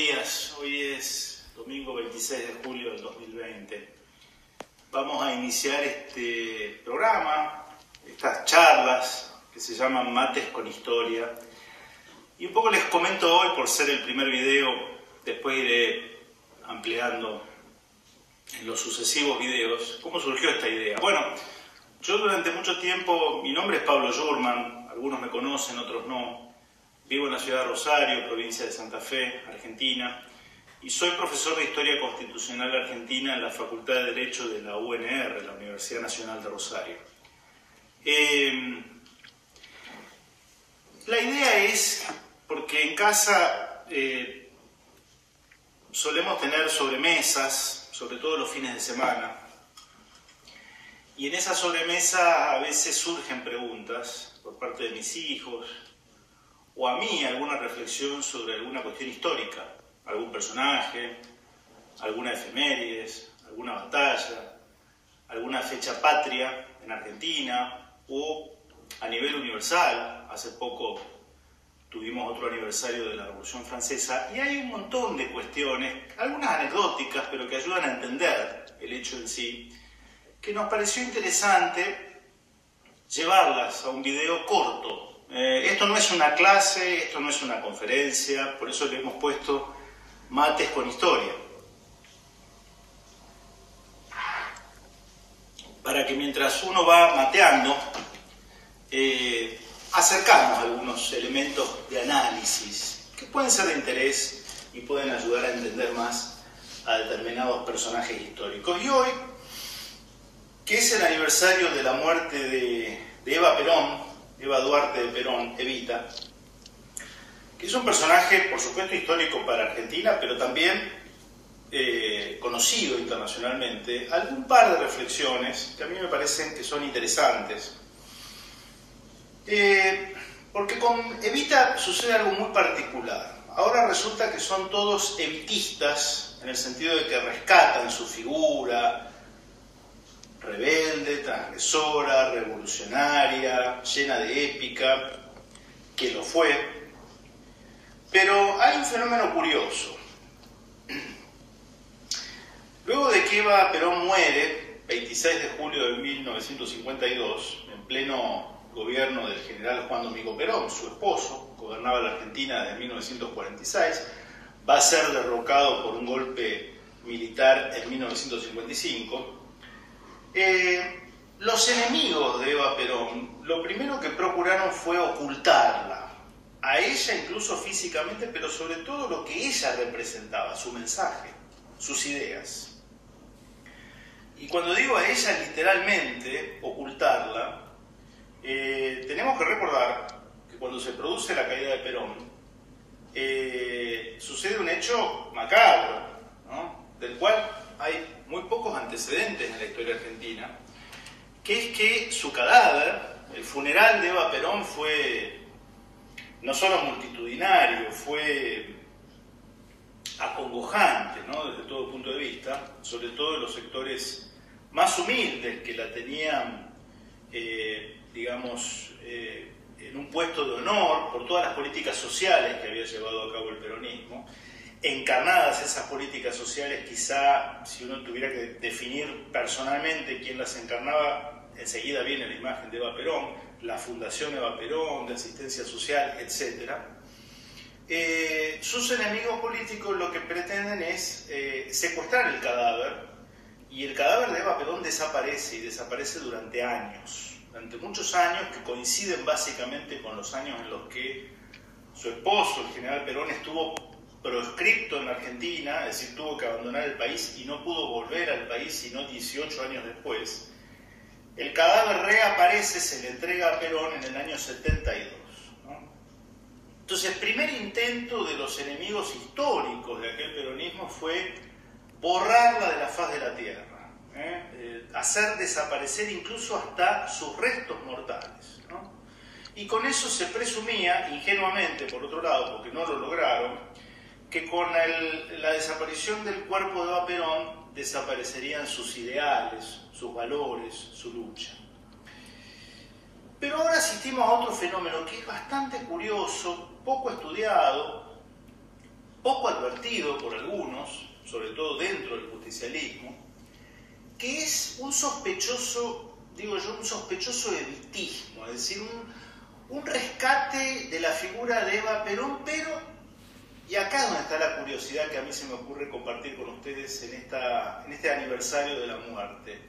días. Hoy es domingo 26 de julio del 2020. Vamos a iniciar este programa, estas charlas que se llaman Mates con Historia. Y un poco les comento hoy, por ser el primer video, después iré ampliando en los sucesivos videos, cómo surgió esta idea. Bueno, yo durante mucho tiempo, mi nombre es Pablo Jurman, algunos me conocen, otros no. Vivo en la ciudad de Rosario, provincia de Santa Fe, Argentina, y soy profesor de Historia Constitucional Argentina en la Facultad de Derecho de la UNR, la Universidad Nacional de Rosario. Eh, la idea es, porque en casa eh, solemos tener sobremesas, sobre todo los fines de semana, y en esa sobremesa a veces surgen preguntas por parte de mis hijos, o a mí alguna reflexión sobre alguna cuestión histórica, algún personaje, alguna efemérides, alguna batalla, alguna fecha patria en Argentina o a nivel universal. Hace poco tuvimos otro aniversario de la Revolución Francesa y hay un montón de cuestiones, algunas anecdóticas, pero que ayudan a entender el hecho en sí, que nos pareció interesante llevarlas a un video corto, eh, esto no es una clase, esto no es una conferencia, por eso le hemos puesto mates con historia. Para que mientras uno va mateando, eh, acercamos algunos elementos de análisis que pueden ser de interés y pueden ayudar a entender más a determinados personajes históricos. Y hoy, que es el aniversario de la muerte de Eva Perón, Eva Duarte de Perón, Evita, que es un personaje, por supuesto, histórico para Argentina, pero también eh, conocido internacionalmente, algún par de reflexiones que a mí me parecen que son interesantes. Eh, porque con Evita sucede algo muy particular. Ahora resulta que son todos evitistas, en el sentido de que rescatan su figura, rebelde, transgresora, revolucionaria, llena de épica, que lo fue. Pero hay un fenómeno curioso. Luego de que Eva Perón muere, 26 de julio de 1952, en pleno gobierno del general Juan Domingo Perón, su esposo, gobernaba la Argentina desde 1946, va a ser derrocado por un golpe militar en 1955, eh, los enemigos de Eva Perón, lo primero que procuraron fue ocultarla, a ella incluso físicamente, pero sobre todo lo que ella representaba, su mensaje, sus ideas. Y cuando digo a ella literalmente ocultarla, eh, tenemos que recordar que cuando se produce la caída de Perón, eh, sucede un hecho macabro, del cual hay muy pocos antecedentes en la historia argentina, que es que su cadáver, el funeral de Eva Perón fue no solo multitudinario, fue acongojante desde todo punto de vista, sobre todo en los sectores más humildes que la tenían, eh, digamos, eh, en un puesto de honor por todas las políticas sociales que había llevado a cabo el peronismo, encarnadas esas políticas sociales, quizá si uno tuviera que definir personalmente quién las encarnaba, enseguida viene la imagen de Eva Perón, la Fundación Eva Perón, de asistencia social, etc. Eh, sus enemigos políticos lo que pretenden es eh, secuestrar el cadáver y el cadáver de Eva Perón desaparece y desaparece durante años, durante muchos años que coinciden básicamente con los años en los que su esposo, el general Perón, estuvo proscripto en Argentina, es decir, tuvo que abandonar el país y no pudo volver al país sino 18 años después. El cadáver reaparece, se le entrega a Perón en el año 72. Entonces, el primer intento de los enemigos históricos de aquel peronismo fue borrarla de la faz de la tierra, ¿eh? Eh, hacer desaparecer incluso hasta sus restos mortales. Y con eso se presumía, ingenuamente por otro lado, porque no lo lograron, que con la desaparición del cuerpo de Eva Perón desaparecerían sus ideales, sus valores, su lucha. Pero ahora asistimos a otro fenómeno que es bastante curioso, poco estudiado, poco advertido por algunos, sobre todo dentro del justicialismo, que es un sospechoso, digo yo, un sospechoso evitismo, es decir, un, un rescate de la figura de Eva Perón, pero, y acá donde está la curiosidad que a mí se me ocurre compartir con ustedes en este aniversario de la muerte,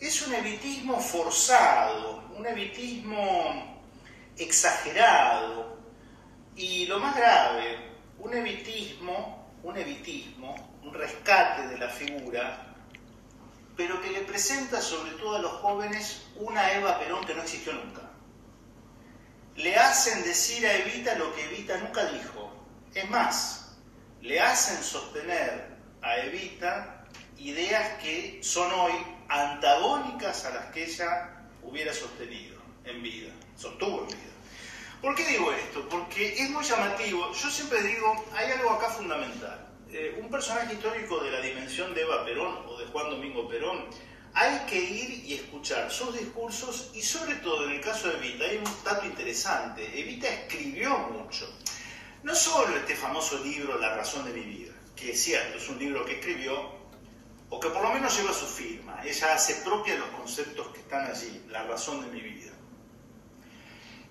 es un evitismo forzado, un evitismo exagerado y lo más grave, un evitismo, un evitismo, un rescate de la figura, pero que le presenta sobre todo a los jóvenes una Eva Perón que no existió nunca. Le hacen decir a Evita lo que Evita nunca dijo. Es más, le hacen sostener a Evita ideas que son hoy antagónicas a las que ella hubiera sostenido en vida, sostuvo en vida. ¿Por qué digo esto? Porque es muy llamativo. Yo siempre digo, hay algo acá fundamental. Eh, un personaje histórico de la dimensión de Eva Perón o de Juan Domingo Perón, hay que ir y escuchar sus discursos y sobre todo en el caso de Evita, hay un dato interesante. Evita escribió mucho. No solo este famoso libro La razón de mi vida, que es cierto, es un libro que escribió o que por lo menos lleva su firma. Ella hace propia los conceptos que están allí, la razón de mi vida.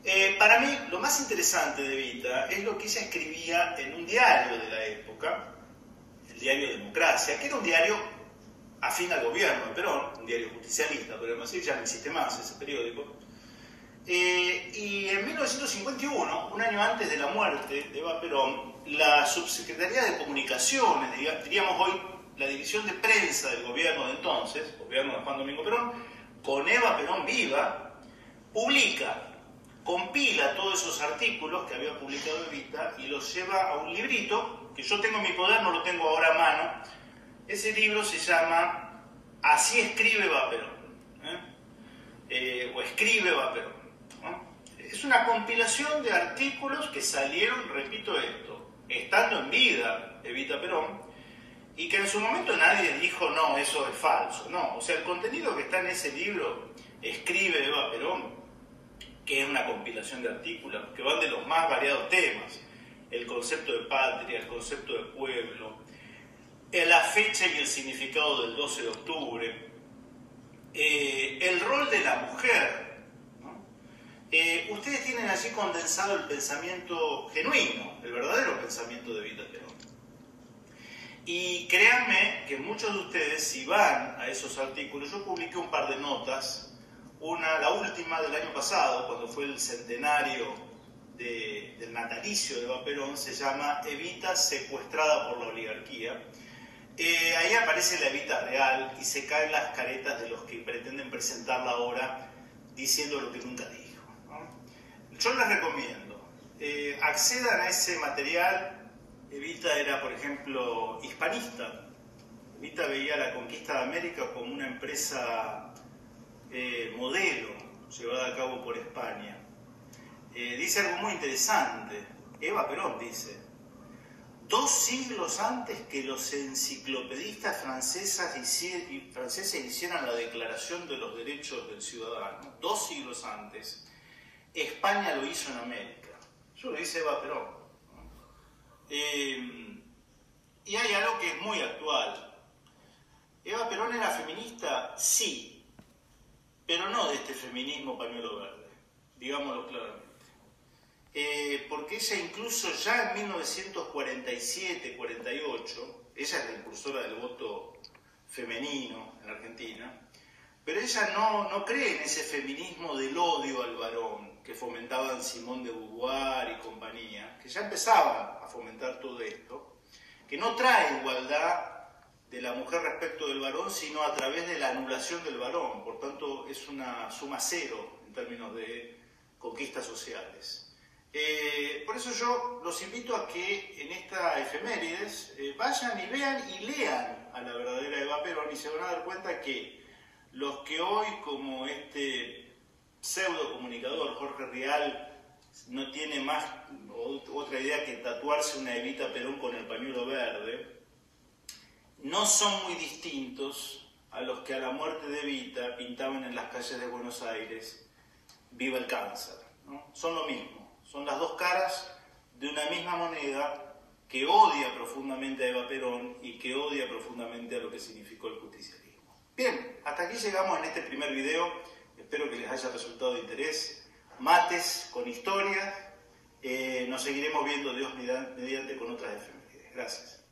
Eh, para mí, lo más interesante de Vita es lo que ella escribía en un diario de la época, el diario Democracia, que era un diario afín al gobierno de Perón, un diario justicialista, podemos decir, ya no existe más ese periódico. Eh, y en 1951, un año antes de la muerte de Eva Perón, la subsecretaría de Comunicaciones, diríamos hoy la división de prensa del gobierno de entonces, gobierno de Juan Domingo Perón, con Eva Perón viva, publica, compila todos esos artículos que había publicado Evita y los lleva a un librito, que yo tengo en mi poder, no lo tengo ahora a mano. Ese libro se llama Así escribe Eva Perón, ¿eh? Eh, o escribe Eva Perón. Es una compilación de artículos que salieron, repito esto, estando en vida Evita Perón, y que en su momento nadie dijo, no, eso es falso. No, o sea, el contenido que está en ese libro, escribe Eva Perón, que es una compilación de artículos que van de los más variados temas, el concepto de patria, el concepto de pueblo, la fecha y el significado del 12 de octubre, eh, el rol de la mujer. Eh, ustedes tienen allí condensado el pensamiento genuino, el verdadero pensamiento de Vita Perón. Y créanme que muchos de ustedes, si van a esos artículos, yo publiqué un par de notas, una, la última del año pasado, cuando fue el centenario del natalicio de Eva Perón, se llama Evita secuestrada por la oligarquía. Eh, ahí aparece la Evita real y se caen las caretas de los que pretenden presentarla ahora diciendo lo que nunca dijo. Yo les recomiendo, eh, accedan a ese material Evita era, por ejemplo, hispanista. Evita veía la conquista de América como una empresa eh, modelo llevada a cabo por España. Eh, dice algo muy interesante. Eva Perón dice, dos siglos antes que los enciclopedistas francesas franceses hicieran la Declaración de los Derechos del Ciudadano, dos siglos antes, España lo hizo en América. Eso lo dice Eva Perón. Eh, y hay algo que es muy actual. ¿Eva Perón era feminista? Sí, pero no de este feminismo pañuelo verde, digámoslo claramente. Eh, porque ella incluso ya en 1947-48, ella es la impulsora del voto femenino en Argentina, pero ella no, no cree en ese feminismo del odio al varón, que fomentaban Simón de Beauvoir y compañía, que ya empezaban a fomentar todo esto, que no trae igualdad de la mujer respecto del varón, sino a través de la anulación del varón. Por tanto, es una suma cero en términos de conquistas sociales. Eh, por eso yo los invito a que en esta efemérides eh, vayan y vean y lean a la verdadera Eva Perón y se van a dar cuenta que los que hoy, como este pseudo comunicador Jorge Rial no tiene más otra idea que tatuarse una Evita Perón con el pañuelo verde, no son muy distintos a los que a la muerte de Evita pintaban en las calles de Buenos Aires, viva el cáncer. Son lo mismo, son las dos caras de una misma moneda que odia profundamente a Eva Perón y que odia profundamente a lo que significó el justicialismo. Bien, hasta aquí llegamos en este primer video. Espero que les haya resultado de interés. Mates con historias. Eh, nos seguiremos viendo Dios mediante con otras efemérides. Gracias.